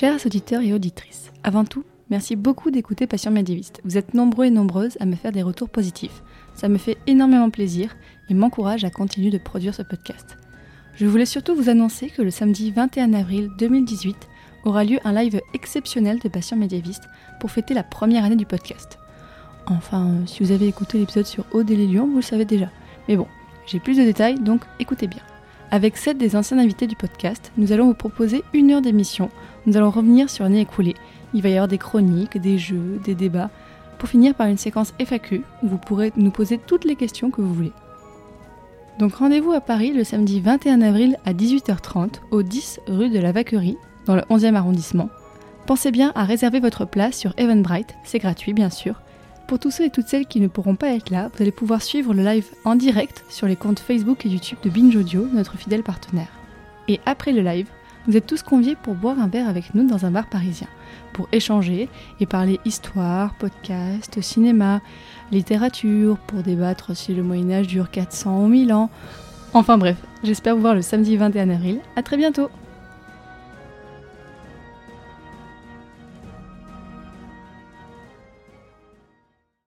Chers auditeurs et auditrices, avant tout, merci beaucoup d'écouter Passion médiéviste. Vous êtes nombreux et nombreuses à me faire des retours positifs. Ça me fait énormément plaisir et m'encourage à continuer de produire ce podcast. Je voulais surtout vous annoncer que le samedi 21 avril 2018 aura lieu un live exceptionnel de Passion médiéviste pour fêter la première année du podcast. Enfin, si vous avez écouté l'épisode sur Aude et les Lions, vous le savez déjà. Mais bon, j'ai plus de détails, donc écoutez bien. Avec sept des anciens invités du podcast, nous allons vous proposer une heure d'émission. Nous allons revenir sur l'année écoulée. Il va y avoir des chroniques, des jeux, des débats, pour finir par une séquence FAQ où vous pourrez nous poser toutes les questions que vous voulez. Donc rendez-vous à Paris le samedi 21 avril à 18h30 au 10 rue de la Vaquerie, dans le 11e arrondissement. Pensez bien à réserver votre place sur Eventbrite, c'est gratuit bien sûr. Pour tous ceux et toutes celles qui ne pourront pas être là, vous allez pouvoir suivre le live en direct sur les comptes Facebook et YouTube de Binge Audio, notre fidèle partenaire. Et après le live, vous êtes tous conviés pour boire un verre avec nous dans un bar parisien, pour échanger et parler histoire, podcast, cinéma, littérature, pour débattre si le Moyen Âge dure 400 ou 1000 ans. Enfin bref, j'espère vous voir le samedi 21 avril. À très bientôt